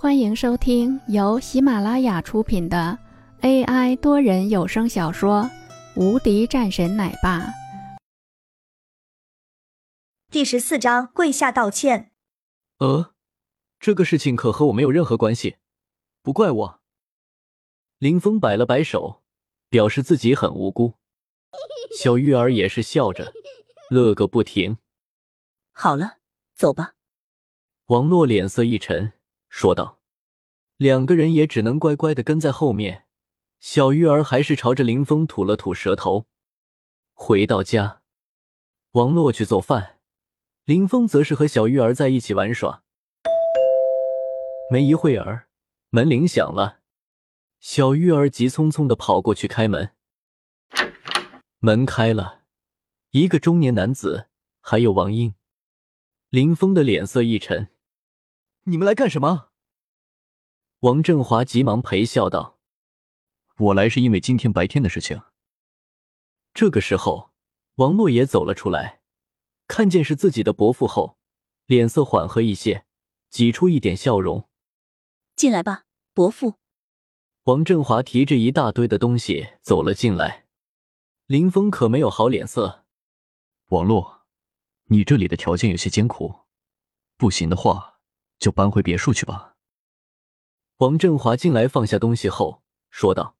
欢迎收听由喜马拉雅出品的 AI 多人有声小说《无敌战神奶爸》第十四章：跪下道歉。呃，这个事情可和我没有任何关系，不怪我。林峰摆了摆手，表示自己很无辜。小玉儿也是笑着，乐个不停。好了，走吧。王洛脸色一沉。说道：“两个人也只能乖乖的跟在后面。”小玉儿还是朝着林峰吐了吐舌头。回到家，王洛去做饭，林峰则是和小玉儿在一起玩耍。没一会儿，门铃响了，小玉儿急匆匆的跑过去开门。门开了，一个中年男子，还有王英。林峰的脸色一沉。你们来干什么？王振华急忙陪笑道：“我来是因为今天白天的事情。”这个时候，王洛也走了出来，看见是自己的伯父后，脸色缓和一些，挤出一点笑容：“进来吧，伯父。”王振华提着一大堆的东西走了进来，林峰可没有好脸色：“王洛，你这里的条件有些艰苦，不行的话。”就搬回别墅去吧。王振华进来放下东西后说道：“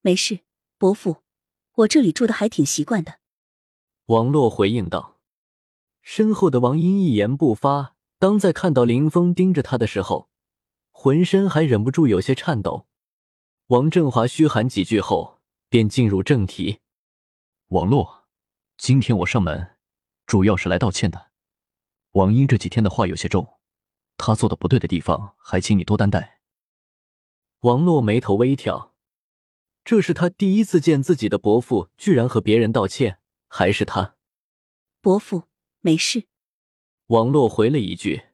没事，伯父，我这里住的还挺习惯的。”王洛回应道。身后的王英一言不发。当在看到林峰盯着他的时候，浑身还忍不住有些颤抖。王振华嘘寒几句后，便进入正题：“王洛，今天我上门，主要是来道歉的。王英这几天的话有些重。”他做的不对的地方，还请你多担待。王洛眉头微挑，这是他第一次见自己的伯父居然和别人道歉，还是他？伯父没事。王洛回了一句：“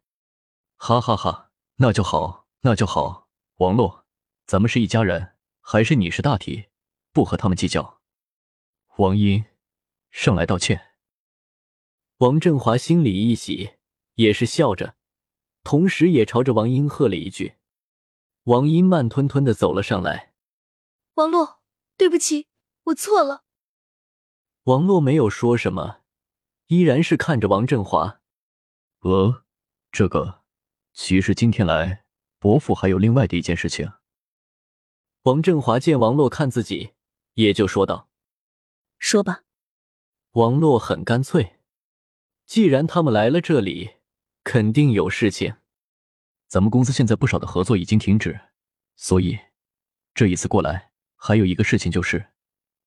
哈哈哈，那就好，那就好。王洛，咱们是一家人，还是你是大体，不和他们计较。”王英，上来道歉。王振华心里一喜，也是笑着。同时，也朝着王英喝了一句。王英慢吞吞的走了上来。王洛，对不起，我错了。王洛没有说什么，依然是看着王振华。呃，这个，其实今天来，伯父还有另外的一件事情。王振华见王洛看自己，也就说道：“说吧。”王洛很干脆，既然他们来了这里。肯定有事情。咱们公司现在不少的合作已经停止，所以这一次过来还有一个事情就是，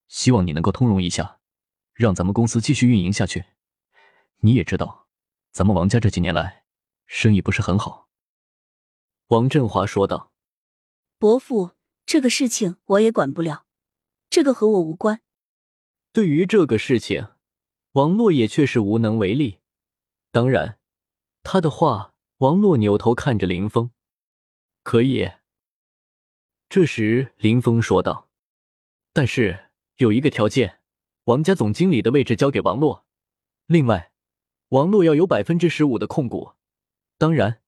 希望你能够通融一下，让咱们公司继续运营下去。你也知道，咱们王家这几年来生意不是很好。王振华说道：“伯父，这个事情我也管不了，这个和我无关。”对于这个事情，王洛也确实无能为力。当然。他的话，王洛扭头看着林峰，可以。这时，林峰说道：“但是有一个条件，王家总经理的位置交给王洛，另外，王洛要有百分之十五的控股。当然，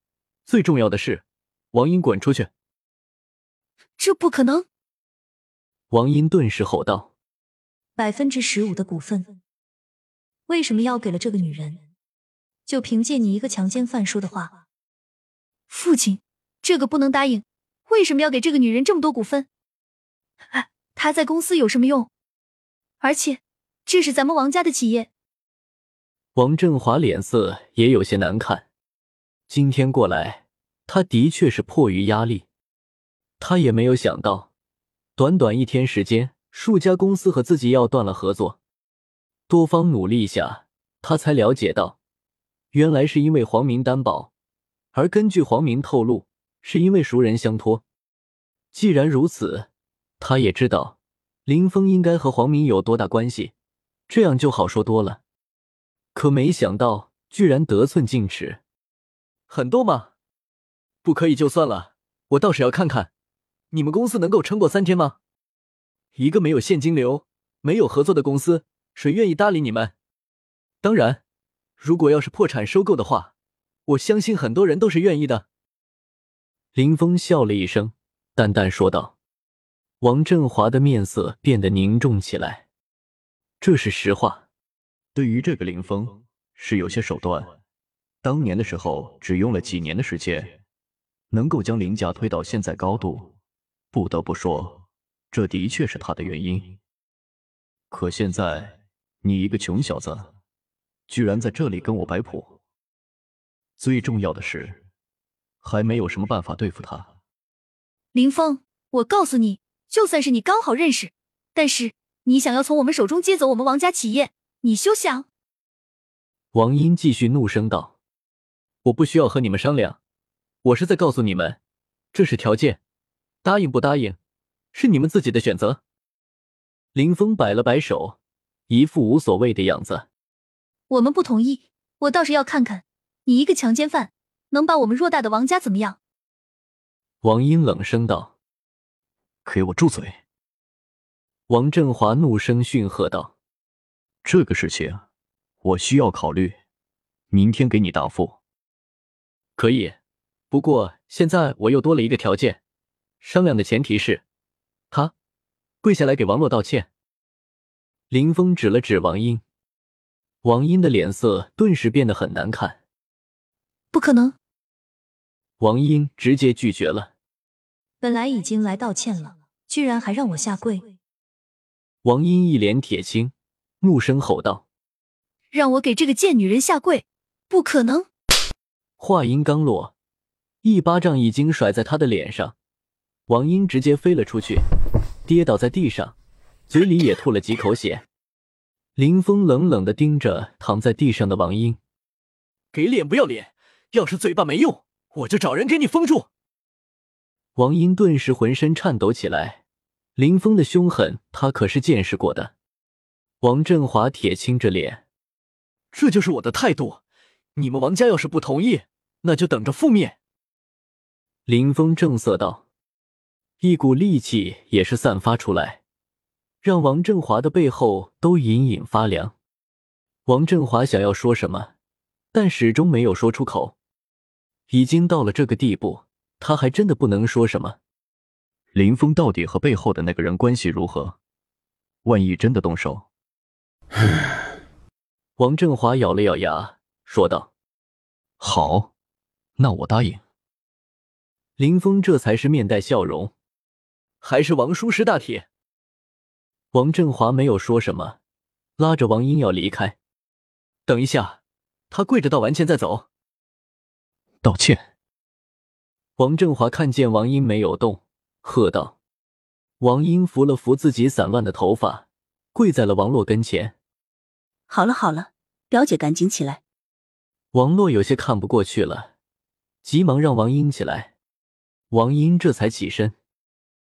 最重要的是，王英滚出去。”这不可能！王英顿时吼道：“百分之十五的股份，为什么要给了这个女人？”就凭借你一个强奸犯说的话，父亲，这个不能答应。为什么要给这个女人这么多股份？哎，她在公司有什么用？而且，这是咱们王家的企业。王振华脸色也有些难看。今天过来，他的确是迫于压力。他也没有想到，短短一天时间，数家公司和自己要断了合作。多方努力下，他才了解到。原来是因为黄明担保，而根据黄明透露，是因为熟人相托。既然如此，他也知道林峰应该和黄明有多大关系，这样就好说多了。可没想到，居然得寸进尺，很多吗？不可以就算了，我倒是要看看，你们公司能够撑过三天吗？一个没有现金流、没有合作的公司，谁愿意搭理你们？当然。如果要是破产收购的话，我相信很多人都是愿意的。林峰笑了一声，淡淡说道。王振华的面色变得凝重起来，这是实话。对于这个林峰是有些手段，当年的时候只用了几年的时间，能够将林家推到现在高度，不得不说，这的确是他的原因。可现在你一个穷小子，居然在这里跟我摆谱，最重要的是，还没有什么办法对付他。林峰，我告诉你。就算是你刚好认识，但是你想要从我们手中接走我们王家企业，你休想！王英继续怒声道：“我不需要和你们商量，我是在告诉你们，这是条件，答应不答应，是你们自己的选择。”林峰摆了摆手，一副无所谓的样子。我们不同意，我倒是要看看你一个强奸犯能把我们偌大的王家怎么样。王英冷声道。给我住嘴！王振华怒声训喝道：“这个事情我需要考虑，明天给你答复。”可以，不过现在我又多了一个条件，商量的前提是，他跪下来给王洛道歉。林峰指了指王英，王英的脸色顿时变得很难看。不可能！王英直接拒绝了。本来已经来道歉了，居然还让我下跪！王英一脸铁青，怒声吼道：“让我给这个贱女人下跪？不可能！”话音刚落，一巴掌已经甩在她的脸上，王英直接飞了出去，跌倒在地上，嘴里也吐了几口血。林峰冷冷的盯着躺在地上的王英：“给脸不要脸！要是嘴巴没用，我就找人给你封住！”王英顿时浑身颤抖起来，林峰的凶狠，他可是见识过的。王振华铁青着脸：“这就是我的态度，你们王家要是不同意，那就等着覆灭。”林峰正色道，一股戾气也是散发出来，让王振华的背后都隐隐发凉。王振华想要说什么，但始终没有说出口。已经到了这个地步。他还真的不能说什么。林峰到底和背后的那个人关系如何？万一真的动手，王振华咬了咬牙，说道：“好，那我答应。”林峰这才是面带笑容：“还是王叔识大体。”王振华没有说什么，拉着王英要离开。等一下，他跪着道完歉再走。道歉。王振华看见王英没有动，喝道：“王英，扶了扶自己散乱的头发，跪在了王洛跟前。好了好了，表姐赶紧起来。”王洛有些看不过去了，急忙让王英起来。王英这才起身，